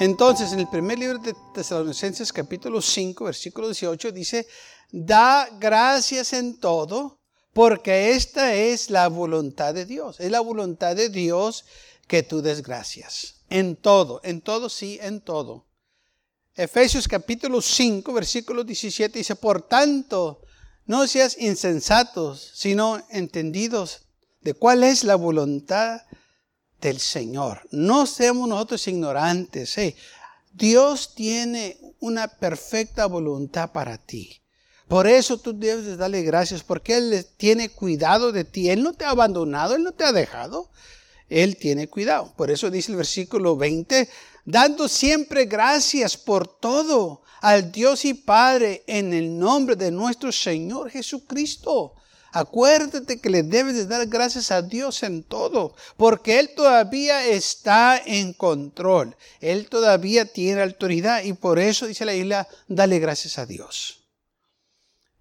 Entonces, en el primer libro de Tesalonicenses, capítulo 5, versículo 18, dice, da gracias en todo, porque esta es la voluntad de Dios. Es la voluntad de Dios que tú des gracias. En todo, en todo, sí, en todo. Efesios capítulo 5, versículo 17 dice, por tanto, no seas insensatos, sino entendidos de cuál es la voluntad del Señor. No seamos nosotros ignorantes. ¿eh? Dios tiene una perfecta voluntad para ti. Por eso tú debes darle gracias, porque Él tiene cuidado de ti. Él no te ha abandonado, Él no te ha dejado. Él tiene cuidado. Por eso dice el versículo 20, dando siempre gracias por todo al Dios y Padre en el nombre de nuestro Señor Jesucristo. Acuérdate que le debes de dar gracias a Dios en todo, porque Él todavía está en control. Él todavía tiene autoridad y por eso dice la isla, dale gracias a Dios.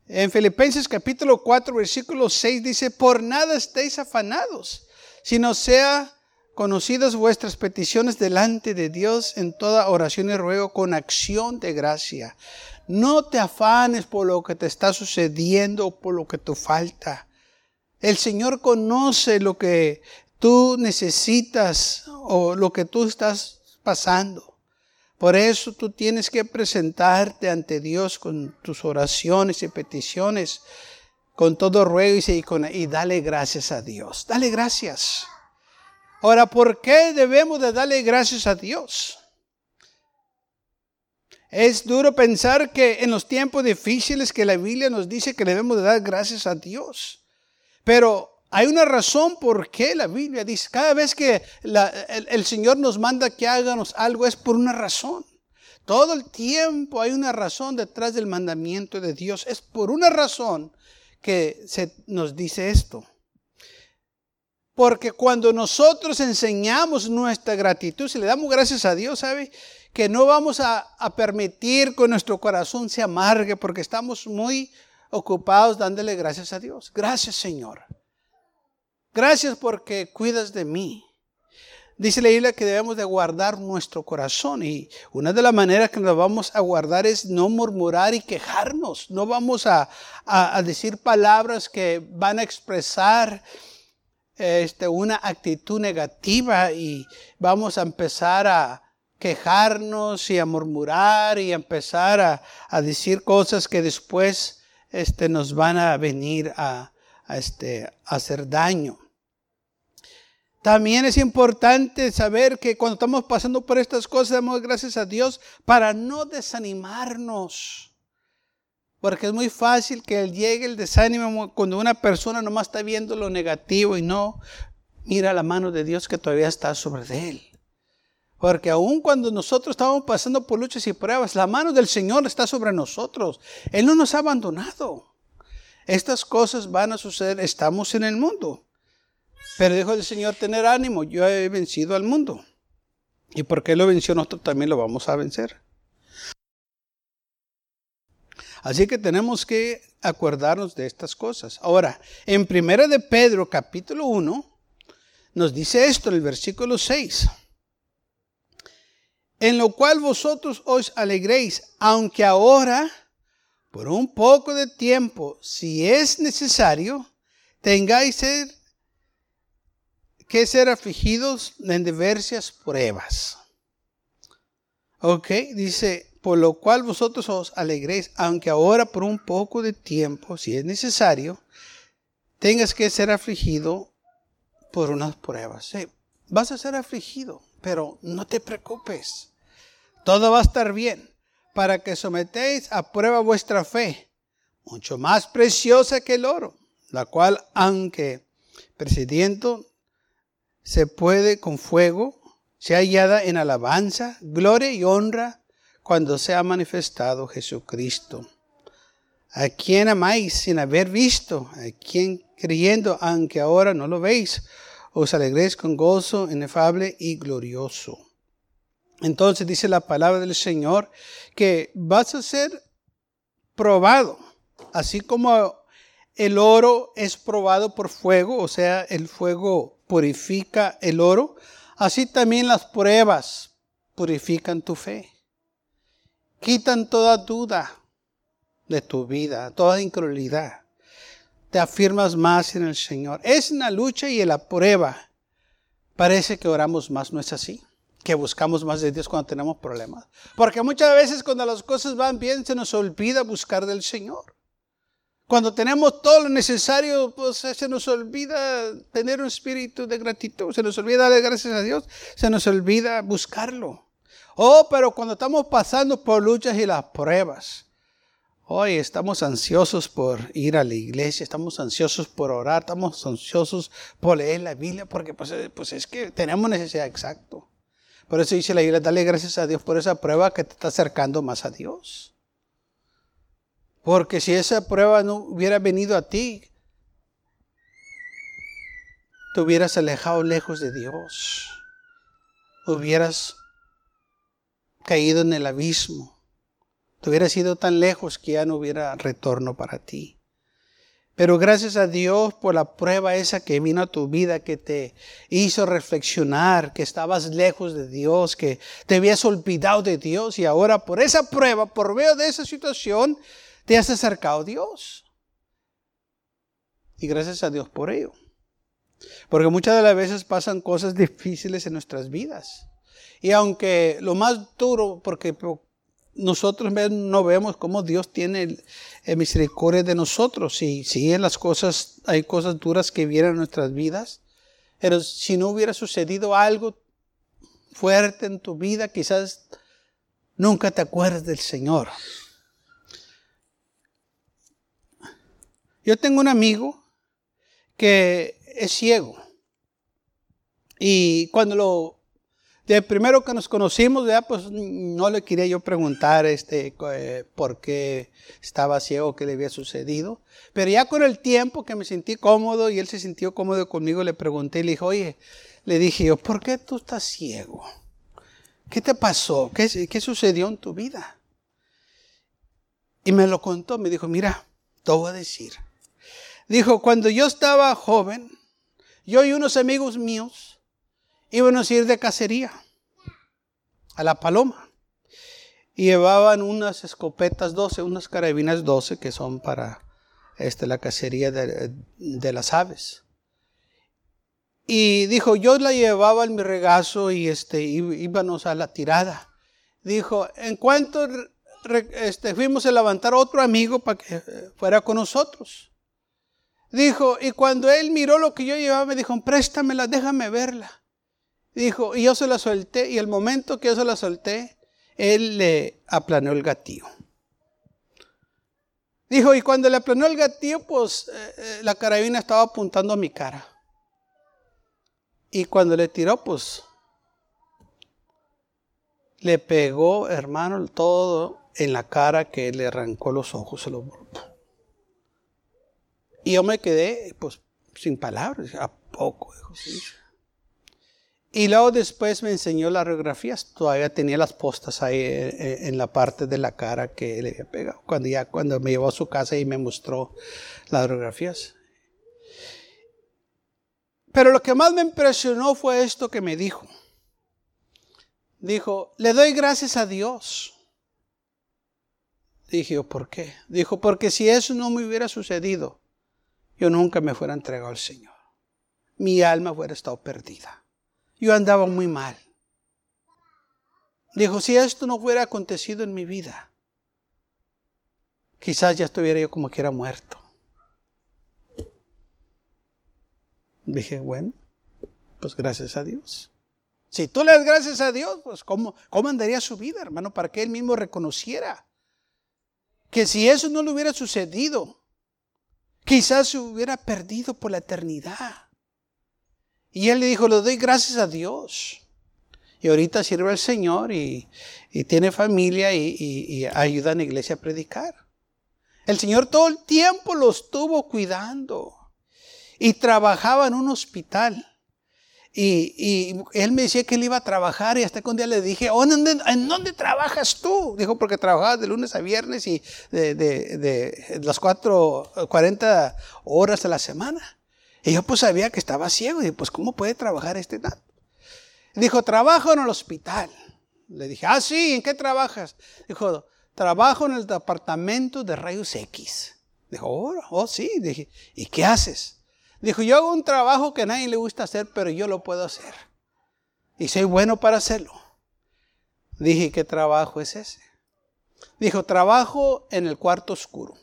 En Filipenses capítulo 4, versículo 6 dice, por nada estéis afanados, sino sea conocidas vuestras peticiones delante de Dios en toda oración y ruego con acción de gracia. No te afanes por lo que te está sucediendo o por lo que te falta. El Señor conoce lo que tú necesitas o lo que tú estás pasando. Por eso tú tienes que presentarte ante Dios con tus oraciones y peticiones, con todo ruego y, con, y dale gracias a Dios. Dale gracias. Ahora, ¿por qué debemos de darle gracias a Dios? Es duro pensar que en los tiempos difíciles que la Biblia nos dice que debemos de dar gracias a Dios. Pero hay una razón por qué la Biblia dice, cada vez que el, Señor nos manda que hagamos algo es por una razón. Todo el tiempo hay una razón detrás del mandamiento de Dios. Es por una razón que se nos dice esto. Porque cuando nosotros enseñamos nuestra gratitud, si le damos gracias a Dios, ¿sabe? Que no vamos a, a permitir que nuestro corazón se amargue porque estamos muy ocupados dándole gracias a Dios. Gracias Señor. Gracias porque cuidas de mí. Dice la Biblia que debemos de guardar nuestro corazón y una de las maneras que nos vamos a guardar es no murmurar y quejarnos. No vamos a, decir palabras que van a expresar este, una actitud negativa y vamos a empezar a quejarnos y a murmurar y a empezar a, decir cosas que después este, nos van a venir a, este, a hacer daño. También es importante saber que cuando estamos pasando por estas cosas, damos gracias a Dios para no desanimarnos. Porque es muy fácil que llegue el desánimo cuando una persona nomás está viendo lo negativo y no mira la mano de Dios que todavía está sobre él. Porque aun cuando nosotros estamos pasando por luchas y pruebas, la mano del Señor está sobre nosotros. Él no nos ha abandonado. Estas cosas van a suceder, estamos en el mundo. Pero dijo el Señor, tener ánimo, yo he vencido al mundo. Y porque Él lo venció, nosotros también lo vamos a vencer. Así que tenemos que acordarnos de estas cosas. Ahora, en Primera de Pedro, capítulo 1, nos dice esto en el versículo 6. En lo cual vosotros os alegréis, aunque ahora, por un poco de tiempo, si es necesario, tengáis que ser afligidos en diversas pruebas. Ok, dice, por lo cual vosotros os alegréis, aunque ahora por un poco de tiempo, si es necesario, tengas que ser afligido por unas pruebas. vas a ser afligido, pero no te preocupes. Todo va a estar bien para que sometéis a prueba vuestra fe, mucho más preciosa que el oro, la cual, aunque presidiendo se puede con fuego, sea hallada en alabanza, gloria y honra cuando sea manifestado Jesucristo. a quien amáis sin haber visto, a quien creyendo, aunque ahora no lo veis, os alegréis con gozo inefable y glorioso. Entonces dice la palabra del Señor que vas a ser probado, así como el oro es probado por fuego, o sea, el fuego purifica el oro, así también las pruebas purifican tu fe. Quitan toda duda de tu vida, toda incredulidad. Te afirmas más en el Señor. Es una lucha y en la prueba. Parece que oramos más, ¿no es así? Que buscamos más de Dios cuando tenemos problemas. Porque muchas veces cuando las cosas van bien se nos olvida buscar del Señor. Cuando tenemos todo lo necesario, pues se nos olvida tener un espíritu de gratitud, se nos olvida darle gracias a Dios, se nos olvida buscarlo. Oh, pero cuando estamos pasando por luchas y las pruebas, hoy estamos ansiosos por ir a la iglesia, estamos ansiosos por orar, estamos ansiosos por leer la Biblia, porque pues, pues es que tenemos necesidad exacto. Por eso dice la Biblia, dale gracias a Dios por esa prueba que te está acercando más a Dios. Porque si esa prueba no hubiera venido a ti, te hubieras alejado lejos de Dios. Hubieras caído en el abismo. Te hubieras ido tan lejos que ya no hubiera retorno para ti. Pero gracias a Dios por la prueba esa que vino a tu vida, que te hizo reflexionar, que estabas lejos de Dios, que te habías olvidado de Dios y ahora por esa prueba, por medio de esa situación, te has acercado a Dios. Y gracias a Dios por ello. Porque muchas de las veces pasan cosas difíciles en nuestras vidas. Y aunque lo más duro, porque nosotros no vemos cómo Dios tiene misericordia de nosotros. Si en las cosas, hay cosas duras que vienen en nuestras vidas. Pero si no hubiera sucedido algo fuerte en tu vida, quizás nunca te acuerdas del Señor. Yo tengo un amigo que es ciego. Y cuando lo, de primero que nos conocimos, ya pues no le quería yo preguntar este, eh, por qué estaba ciego, qué le había sucedido. Pero ya con el tiempo que me sentí cómodo y él se sintió cómodo conmigo, le pregunté, le dije, oye, le dije yo, ¿por qué tú estás ciego? ¿Qué te pasó? ¿Qué, qué sucedió en tu vida? Y me lo contó, me dijo, mira, te voy a decir. Dijo, cuando yo estaba joven, yo y unos amigos míos íbamos a ir de cacería a la paloma. Y llevaban unas escopetas 12, unas carabinas 12 que son para este, la cacería de, las aves. Y dijo, yo la llevaba en mi regazo y este, íbamos a la tirada. Dijo, en cuanto este, fuimos a levantar otro amigo para que fuera con nosotros. Dijo, y cuando él miró lo que yo llevaba, me dijo, préstamela, déjame verla. Dijo, y yo se la solté, y el momento que yo se la solté, él le aplanó el gatillo. Dijo, y cuando le aplanó el gatillo, pues eh, eh, la carabina estaba apuntando a mi cara. Y cuando le tiró, pues le pegó, hermano, todo en la cara que le arrancó los ojos, se lo y yo me quedé, pues, sin palabras. ¿A poco? Y luego después me enseñó las radiografías. Todavía tenía las postas ahí eh, eh, en la parte de la cara que le había pegado. Cuando ya cuando me llevó a su casa y me mostró las radiografías. Pero lo que más me impresionó fue esto que me dijo. Dijo, le doy gracias a Dios. Dije, ¿por qué? Dijo, porque si eso no me hubiera sucedido, yo nunca me fuera entregado al Señor. Mi alma hubiera estado perdida. Yo andaba muy mal. Dijo, si esto no hubiera acontecido en mi vida, quizás ya estuviera yo como que era muerto. Dije, bueno, pues gracias a Dios. Si tú le das gracias a Dios, pues ¿cómo, ¿cómo andaría su vida, hermano? Para que él mismo reconociera que si eso no le hubiera sucedido, Quizás se hubiera perdido por la eternidad. Y él le dijo, le doy gracias a Dios. Y ahorita sirve al Señor y, tiene familia y, ayuda en la iglesia a predicar. El Señor todo el tiempo lo estuvo cuidando y trabajaba en un hospital. Y, él me decía que él iba a trabajar y hasta que un día le dije, ¿en dónde, trabajas tú? Dijo, porque trabajaba de lunes a viernes y de, de, las 4, 40 horas a la semana. Y yo pues sabía que estaba ciego y pues ¿cómo puede trabajar este tanto? Dijo, trabajo en el hospital. Le dije, ah, sí, ¿en qué trabajas? Dijo, trabajo en el departamento de rayos X. Dijo, oh, oh sí. Dije, ¿y qué haces? Dijo, yo hago un trabajo que a nadie le gusta hacer, pero yo lo puedo hacer. Y soy bueno para hacerlo. Dije, ¿qué trabajo es ese? Dijo, trabajo en el cuarto oscuro,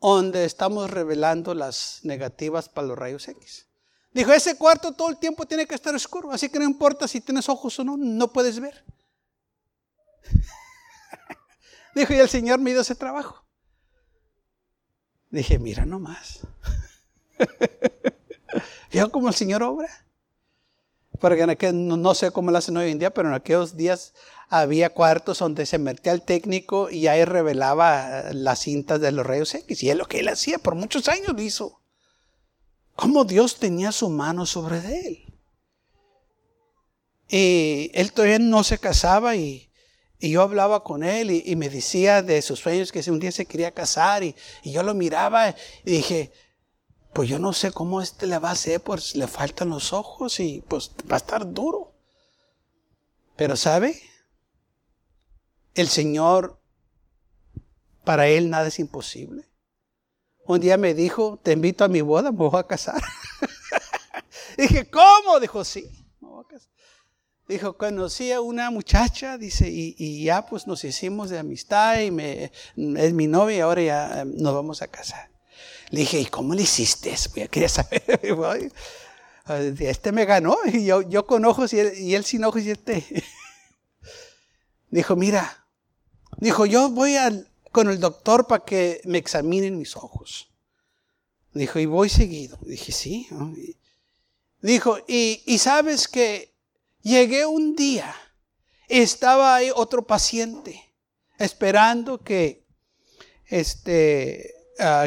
donde estamos revelando las negativas para los rayos X. Dijo, ese cuarto todo el tiempo tiene que estar oscuro, así que no importa si tienes ojos o no, no puedes ver. Dijo, y el Señor me dio ese trabajo. Dije, mira nomás. ¿Vio cómo el Señor obra? Porque aquel, no, sé cómo lo hacen hoy en día, pero en aquellos días había cuartos donde se metía el técnico y ahí revelaba las cintas de los rayos X. Y es lo que él hacía, por muchos años lo hizo. Cómo Dios tenía su mano sobre él. Y él todavía no se casaba y, yo hablaba con él y, me decía de sus sueños que un día se quería casar y, y yo lo miraba y dije, pues yo no sé cómo este le va a hacer, pues le faltan los ojos y pues va a estar duro. Pero ¿sabe? El Señor, para Él nada es imposible. Un día me dijo, te invito a mi boda, me voy a casar. Dije, ¿cómo? Dijo, sí. Dijo, conocí a una muchacha, dice, y, ya pues nos hicimos de amistad y es mi novia y ahora ya eh, nos vamos a casar. Le dije, ¿y cómo le hiciste? Voy quería saber. Este me ganó, y yo, yo con ojos y él, sin ojos y este. Dijo, mira, dijo, yo voy con el doctor para que me examinen mis ojos. Dijo, y voy seguido. Dije, sí. Dijo, y, y sabes que llegué un día, estaba ahí otro paciente, esperando que este,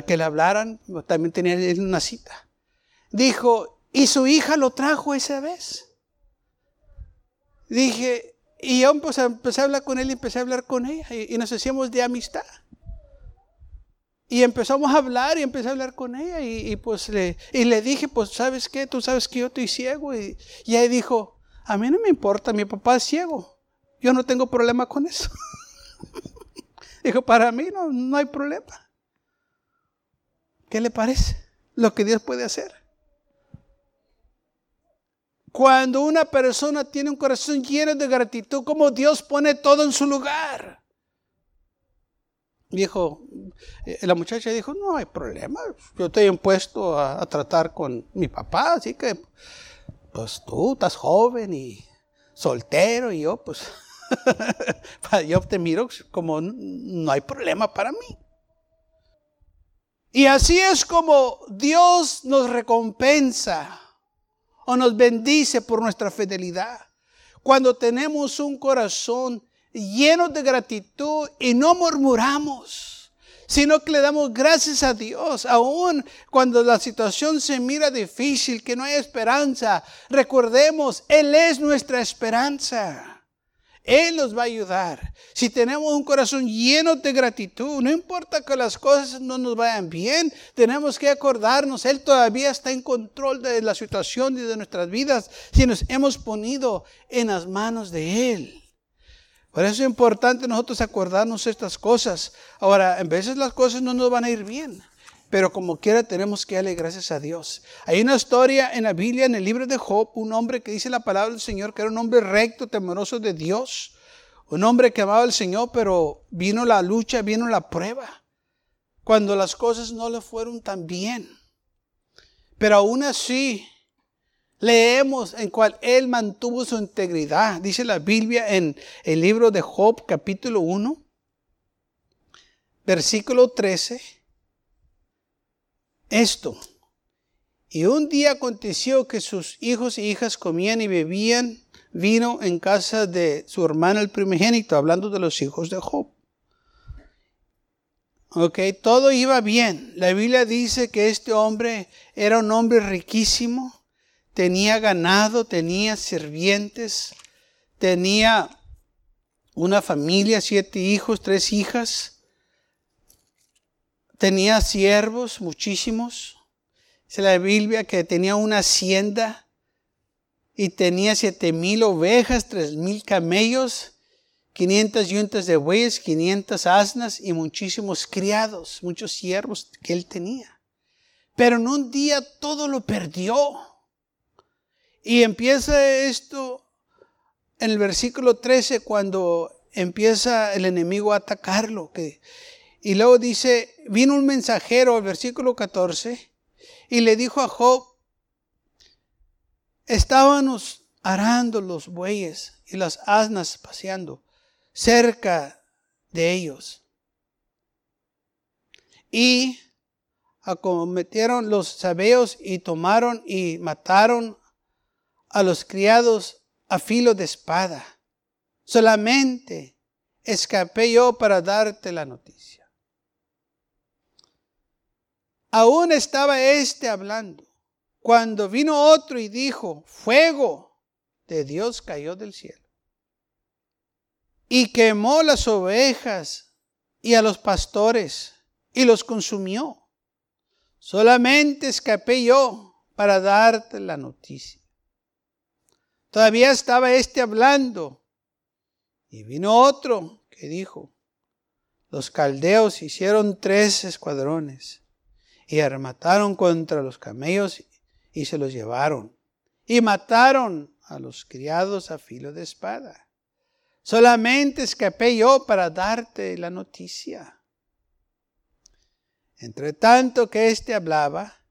que le hablaran, también tenía una cita. Dijo, y su hija lo trajo esa vez. Dije, y yo empecé, a hablar con él y empecé a hablar con ella y, nos hacíamos de amistad. Y empezamos a hablar y empecé a hablar con ella y, pues le, y le dije, pues sabes qué, tú sabes que yo estoy ciego. Y, y ella dijo, a mí no me importa, mi papá es ciego. Yo no tengo problema con eso. dijo, para mí no, no hay problema. ¿Qué le parece? Lo que Dios puede hacer. Cuando una persona tiene un corazón lleno de gratitud, como Dios pone todo en su lugar. Dijo, eh, la muchacha dijo, no hay problema, yo estoy impuesto a, tratar con mi papá, así que, pues tú estás joven y soltero y yo, pues, yo te miro como no hay problema para mí. Y así es como Dios nos recompensa o nos bendice por nuestra fidelidad. Cuando tenemos un corazón lleno de gratitud y no murmuramos, sino que le damos gracias a Dios, aun cuando la situación se mira difícil, que no hay esperanza. Recordemos, Él es nuestra esperanza. Él nos va a ayudar. Si tenemos un corazón lleno de gratitud, no importa que las cosas no nos vayan bien, tenemos que acordarnos, Él todavía está en control de la situación y de nuestras vidas si nos hemos ponido en las manos de Él. Por eso es importante nosotros acordarnos estas cosas. Ahora, en veces las cosas no nos van a ir bien. Pero como quiera tenemos que darle gracias a Dios. Hay una historia en la Biblia, en el libro de Job, un hombre que dice la palabra del Señor, que era un hombre recto, temeroso de Dios. Un hombre que amaba al Señor, pero vino la lucha, vino la prueba. Cuando las cosas no le fueron tan bien. Pero aún así, leemos en cual él mantuvo su integridad. Dice la Biblia en el libro de Job, capítulo 1, versículo 13 esto. Y un día aconteció que sus hijos y hijas comían y bebían vino en casa de su hermano el primogénito, hablando de los hijos de Job. Ok, todo iba bien. La Biblia dice que este hombre era un hombre riquísimo, tenía ganado, tenía sirvientes, tenía una familia, siete hijos, tres hijas, tenía siervos, muchísimos. Dice la Biblia que tenía una hacienda y tenía siete mil ovejas, tres mil camellos 500 yuntas de bueyes, 500 asnas y muchísimos criados, muchos siervos que él tenía. Pero en un día todo lo perdió. Y empieza esto en el versículo 13 cuando empieza el enemigo a atacarlo. Y luego dice, vino un mensajero al versículo 14 y le dijo a Job, estábamos arando los bueyes y las asnas paseando cerca de ellos. Y acometieron los sabeos y tomaron y mataron a los criados a filo de espada. Solamente escapé yo para darte la noticia. Aún estaba éste hablando, cuando vino otro y dijo, fuego de Dios cayó del cielo y quemó las ovejas y a los pastores y los consumió. Solamente escapé yo para darte la noticia. Todavía estaba este hablando y vino otro que dijo, los caldeos hicieron tres escuadrones y armataron contra los camellos y se los llevaron y mataron a los criados a filo de espada. Solamente escapé yo para darte la noticia. Entre tanto que éste hablaba,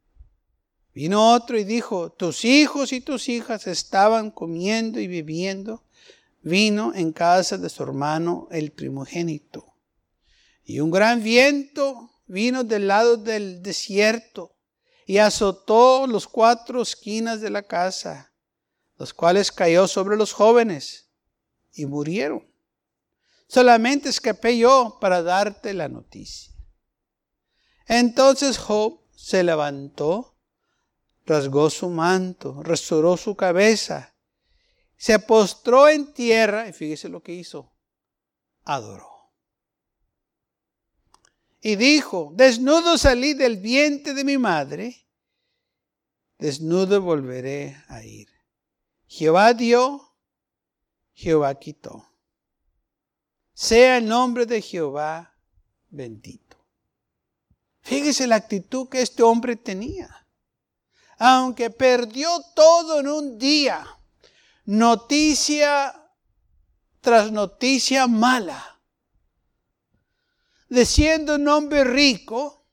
vino otro y dijo, tus hijos y tus hijas estaban comiendo y bebiendo vino en casa de su hermano el primogénito. Y un gran viento vino del lado del desierto y azotó los cuatro esquinas de la casa, los cuales cayó sobre los jóvenes y murieron. Solamente escapé yo para darte la noticia. Entonces Job se levantó, rasgó su manto, restauró su cabeza, se postró en tierra y fíjese lo que hizo, adoró. Y dijo, desnudo salí del vientre de mi madre, desnudo volveré a ir. Jehová dio, Jehová quitó. Sea el nombre de Jehová bendito. Fíjese la actitud que este hombre tenía. Aunque perdió todo en un día, noticia tras noticia mala, de siendo un hombre rico,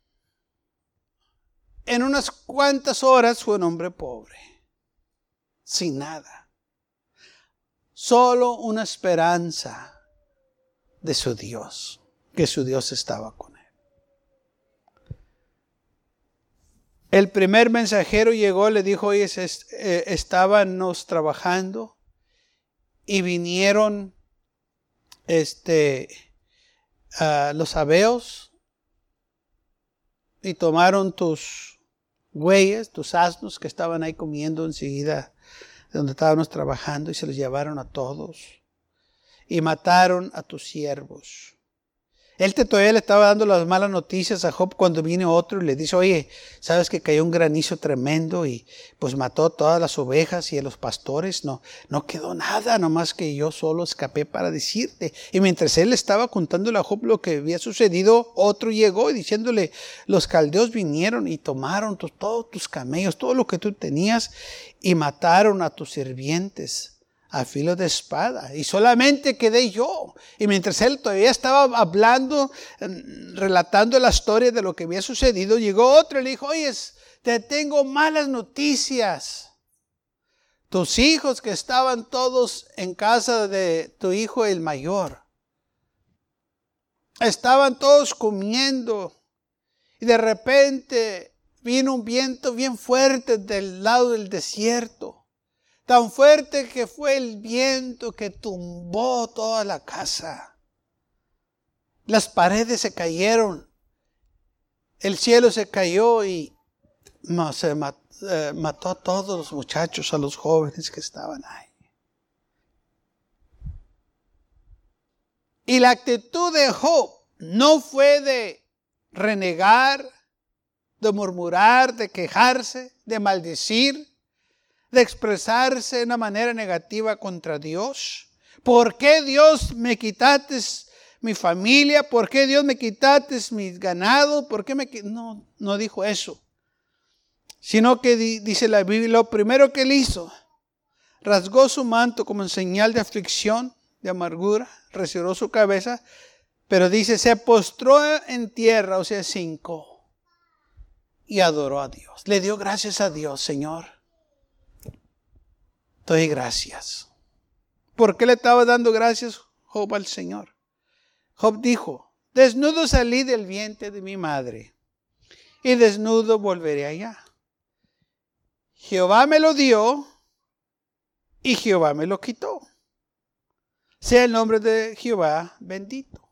en unas cuantas horas fue un hombre pobre, sin nada solo una esperanza de su Dios, que su Dios estaba con él. El primer mensajero llegó, le dijo, oye, eh, estábamos trabajando y vinieron este, los abeos y tomaron tus güeyes, tus asnos que estaban ahí comiendo enseguida donde estábamos trabajando y se los llevaron a todos y mataron a tus siervos. Él te todavía le estaba dando las malas noticias a Job cuando viene otro y le dice, oye, sabes que cayó un granizo tremendo y pues mató todas las ovejas y a los pastores. No, no quedó nada, nomás que yo solo escapé para decirte. Y mientras él estaba contándole a Job lo que había sucedido, otro llegó y diciéndole, los caldeos vinieron y tomaron todos tus camellos, todo lo que tú tenías y mataron a tus sirvientes a filo de espada. Y solamente quedé yo. Y mientras él todavía estaba hablando, mm, relatando la historia de lo que había sucedido, llegó otro y le dijo, oye, te tengo malas noticias. Tus hijos que estaban todos en casa de tu hijo el mayor, estaban todos comiendo. Y de repente vino un viento bien fuerte del lado del desierto tan fuerte que fue el viento que tumbó toda la casa. Las paredes se cayeron, el cielo se cayó y se eh, mató a todos los muchachos, a los jóvenes que estaban ahí. Y la actitud de Job no fue de renegar, de murmurar, de quejarse, de maldecir, de expresarse de una manera negativa contra Dios. ¿Por qué Dios me quitaste mi familia? ¿Por qué Dios me quitaste mis ganados? ¿Por qué me no no dijo eso? Sino que dice la Biblia, lo primero que él hizo, rasgó su manto como señal de aflicción, de amargura, retiró su cabeza, pero dice, se postró en tierra, o sea, cinco, y adoró a Dios. Le dio gracias a Dios, Señor. Doy gracias. ¿Por qué le estaba dando gracias Job al Señor? Job dijo, desnudo salí del vientre de mi madre, y desnudo volveré allá. Jehová me lo dio, y Jehová me lo quitó. Sea el nombre de Jehová bendito.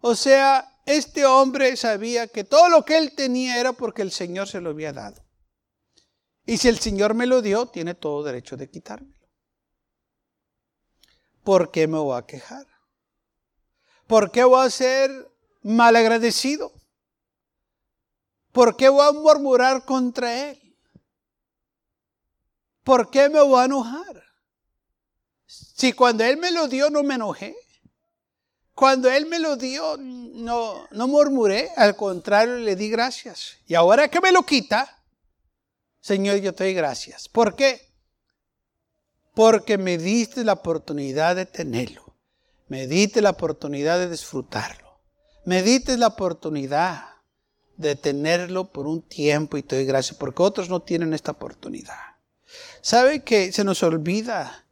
O sea, este hombre sabía que todo lo que él tenía era porque el Señor se lo había dado. Y si el Señor me lo dio, tiene todo derecho de quitármelo. ¿Por qué me voy a quejar? ¿Por qué voy a ser malagradecido? ¿Por qué voy a murmurar contra Él? ¿Por qué me voy a enojar? Si cuando Él me lo dio no me enojé. Cuando Él me lo dio, no, no murmuré, al contrario, le di gracias. Y ahora que me lo quita, Señor, yo te doy gracias. ¿Por qué? Porque me diste la oportunidad de tenerlo. Me diste la oportunidad de disfrutarlo. Me diste la oportunidad de tenerlo por un tiempo y te doy gracias porque otros no tienen esta oportunidad. ¿Sabe que se nos olvida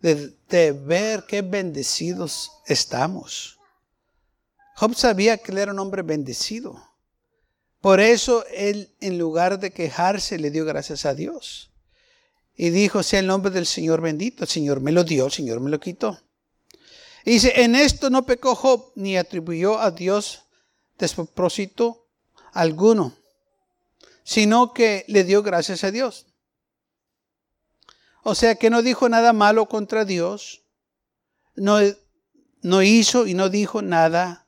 de, ver qué bendecidos estamos. Job sabía que él era un hombre bendecido. Por eso él, en lugar de quejarse, le dio gracias a Dios. Y dijo, sea el nombre del Señor bendito. El Señor me lo dio, el Señor me lo quitó. Y dice, en esto no pecó Job, ni atribuyó a Dios despropósito alguno, sino que le dio gracias a Dios. O sea que no dijo nada malo contra Dios, no, no hizo y no dijo nada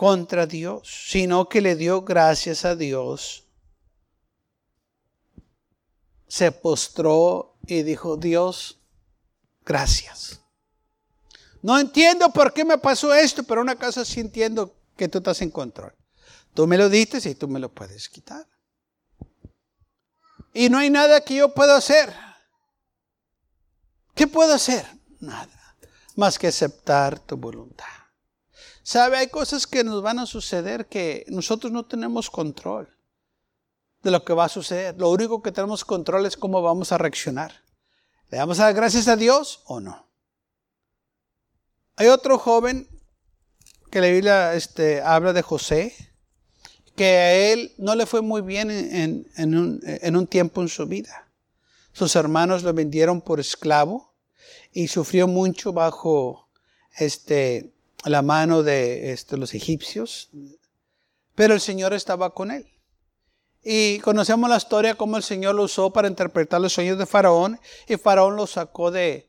contra Dios, sino que le dio gracias a Dios. Se postró y dijo, Dios, gracias. No entiendo por qué me pasó esto, pero una cosa sí entiendo que tú estás en control. Tú me lo diste y tú me lo puedes quitar. Y no hay nada que yo pueda hacer. ¿Qué puedo hacer? Nada. Más que aceptar tu voluntad. ¿Sabe? Hay cosas que nos van a suceder que nosotros no tenemos control de lo que va a suceder. Lo único que tenemos control es cómo vamos a reaccionar. ¿Le damos a gracias a Dios o no? Hay otro joven que la Biblia este, habla de José que a él no le fue muy bien en, un, tiempo en su vida. Sus hermanos lo vendieron por esclavo y sufrió mucho bajo este, la mano de este, los egipcios, pero el Señor estaba con él. Y conocemos la historia cómo el Señor lo usó para interpretar los sueños de Faraón y Faraón lo sacó de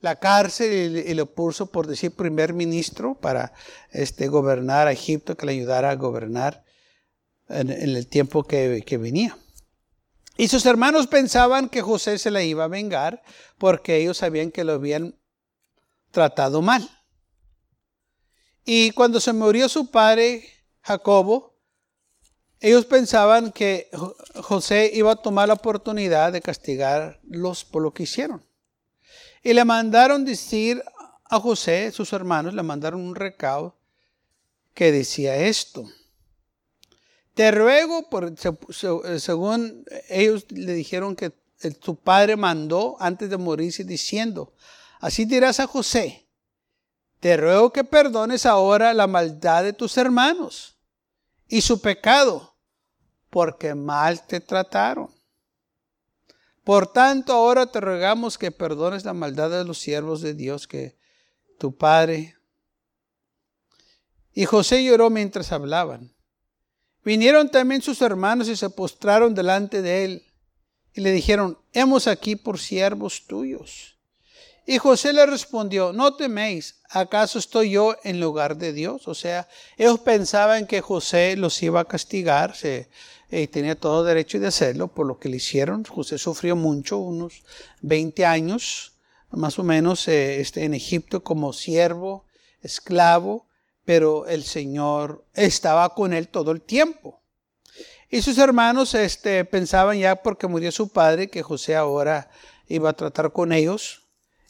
la cárcel y, lo puso por decir primer ministro para este, gobernar a Egipto, que le ayudara a gobernar en, el tiempo que, venía. Y sus hermanos pensaban que José se la iba a vengar porque ellos sabían que lo habían tratado mal. Y cuando se murió su padre, Jacobo, ellos pensaban que José iba a tomar la oportunidad de castigarlos por lo que hicieron. Y le mandaron decir a José, sus hermanos, le mandaron un recado que decía esto. Te ruego, según ellos le dijeron que tu padre mandó antes de morirse diciendo, así dirás a José, te ruego que perdones ahora la maldad de tus hermanos y su pecado, porque mal te trataron. Por tanto, ahora te rogamos que perdones la maldad de los siervos de Dios que tu padre Y José lloró mientras hablaban. Vinieron también sus hermanos y se postraron delante de él y le dijeron, hemos aquí por siervos tuyos. Y José le respondió, no teméis, ¿acaso estoy yo en lugar de Dios? O sea, ellos pensaban que José los iba a castigar, se, y tenía todo derecho de hacerlo por lo que le hicieron. José sufrió mucho, unos 20 años más o menos eh, este, en Egipto como siervo, esclavo, pero el Señor estaba con él todo el tiempo. Y sus hermanos este, pensaban ya porque murió su padre que José ahora iba a tratar con ellos.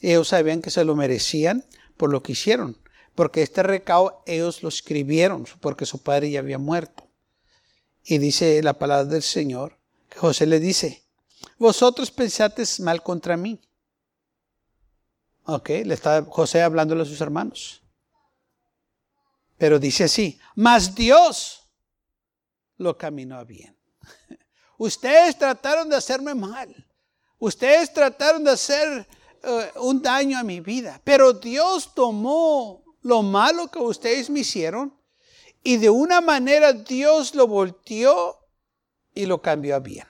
Ellos sabían que se lo merecían por lo que hicieron, porque este recao ellos lo escribieron porque su padre ya había muerto. Y dice la palabra del Señor, que José le dice, vosotros pensasteis mal contra mí. Ok, le está José hablándole a sus hermanos. Pero dice así, mas Dios lo caminó a bien. Ustedes trataron de hacerme mal. Ustedes trataron de hacer eh, un daño a mi vida. Pero Dios tomó lo malo que ustedes me hicieron y de una manera Dios lo volteó y lo cambió a bien.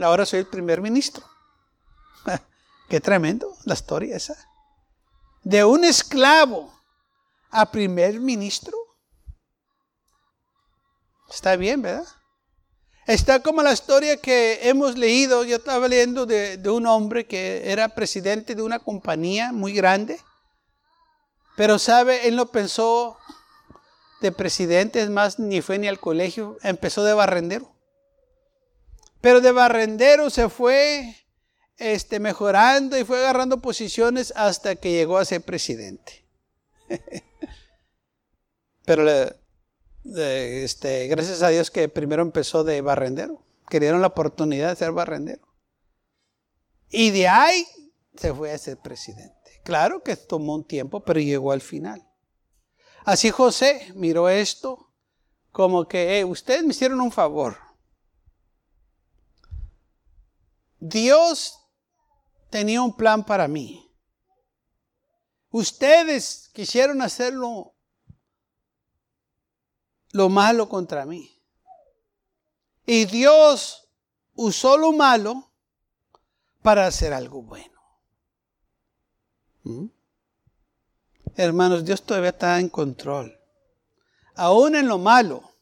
Ahora soy el primer ministro. Qué tremendo la historia esa. De un esclavo a primer ministro. Está bien, ¿verdad? Está como la historia que hemos leído. Yo estaba leyendo de, un hombre que era presidente de una compañía muy grande. Pero sabe, él no pensó de presidente, es más, ni fue ni al colegio, empezó de barrendero. Pero de barrendero se fue este, mejorando y fue agarrando posiciones hasta que llegó a ser presidente. Pero este, gracias a Dios que primero empezó de barrendero. Querían la oportunidad de ser barrendero. Y de ahí se fue a ser presidente. Claro que tomó un tiempo, pero llegó al final. Así José miró esto como que ustedes me hicieron un favor. Dios tenía un plan para mí. Ustedes quisieron hacerlo lo malo contra mí. Y Dios usó lo malo para hacer algo bueno. ¿Mm? Hermanos, Dios todavía está en control. Aún en lo malo,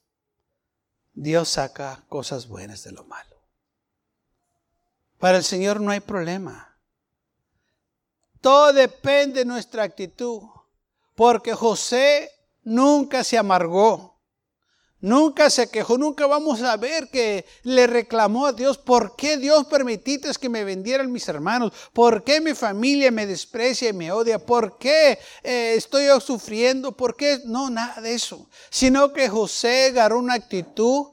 Dios saca cosas buenas de lo malo. Para el Señor no hay problema. Todo depende de nuestra actitud. Porque José nunca se amargó. Nunca se quejó, nunca vamos a ver que le reclamó a Dios, ¿por qué Dios permitiste que me vendieran mis hermanos? ¿Por qué mi familia me desprecia y me odia? ¿Por qué eh, estoy sufriendo? ¿Por qué? No, nada de eso. Sino que José agarró una actitud,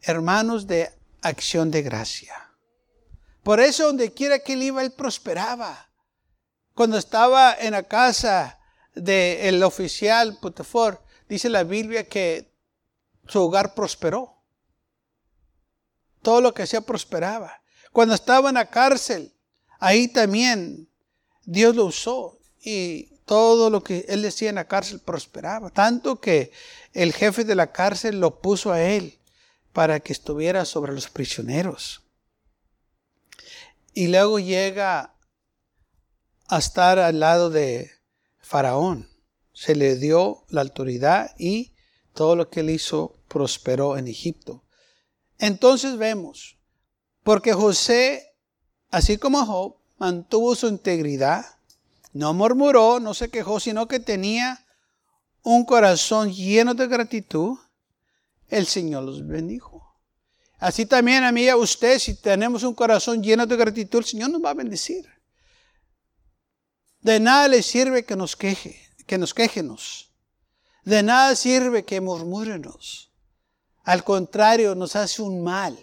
hermanos, de acción de gracia. Por eso donde quiera que él iba, él prosperaba. Cuando estaba en la casa del oficial Potifor, dice la Biblia que su hogar prosperó. Todo lo que hacía prosperaba. Cuando estaba en la cárcel, ahí también Dios lo usó y todo lo que él decía en la cárcel prosperaba. Tanto que el jefe de la cárcel lo puso a él para que estuviera sobre los prisioneros. Y luego llega a estar al lado de Faraón se le dio la autoridad y todo lo que él hizo prosperó en Egipto. Entonces vemos, porque José, así como Job, mantuvo su integridad, no murmuró, no se quejó, sino que tenía un corazón lleno de gratitud, el Señor los bendijo. Así también, a mí y a usted, si tenemos un corazón lleno de gratitud, el Señor nos va a bendecir. De nada le sirve que nos queje que nos quejenos. De nada sirve que murmurenos. Al contrario, nos hace un mal.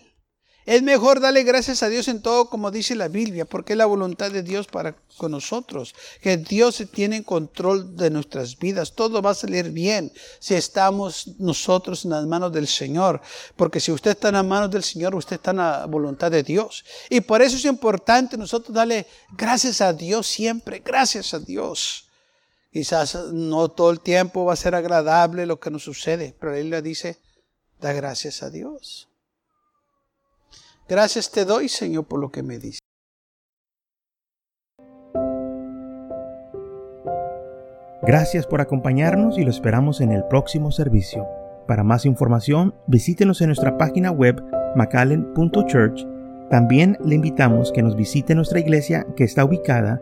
Es mejor darle gracias a Dios en todo, como dice la Biblia, porque es la voluntad de Dios para con nosotros. Que Dios tiene en control de nuestras vidas. Todo va a salir bien si estamos nosotros en las manos del Señor. Porque si usted está en las manos del Señor, usted está en la voluntad de Dios. Y por eso es importante nosotros darle gracias a Dios siempre. Gracias a Dios. Quizás no todo el tiempo va a ser agradable lo que nos sucede, pero él le dice, da gracias a Dios. Gracias te doy, Señor, por lo que me dice. Gracias por acompañarnos y lo esperamos en el próximo servicio. Para más información, visítenos en nuestra página web macallen.church. También le invitamos que nos visite nuestra iglesia que está ubicada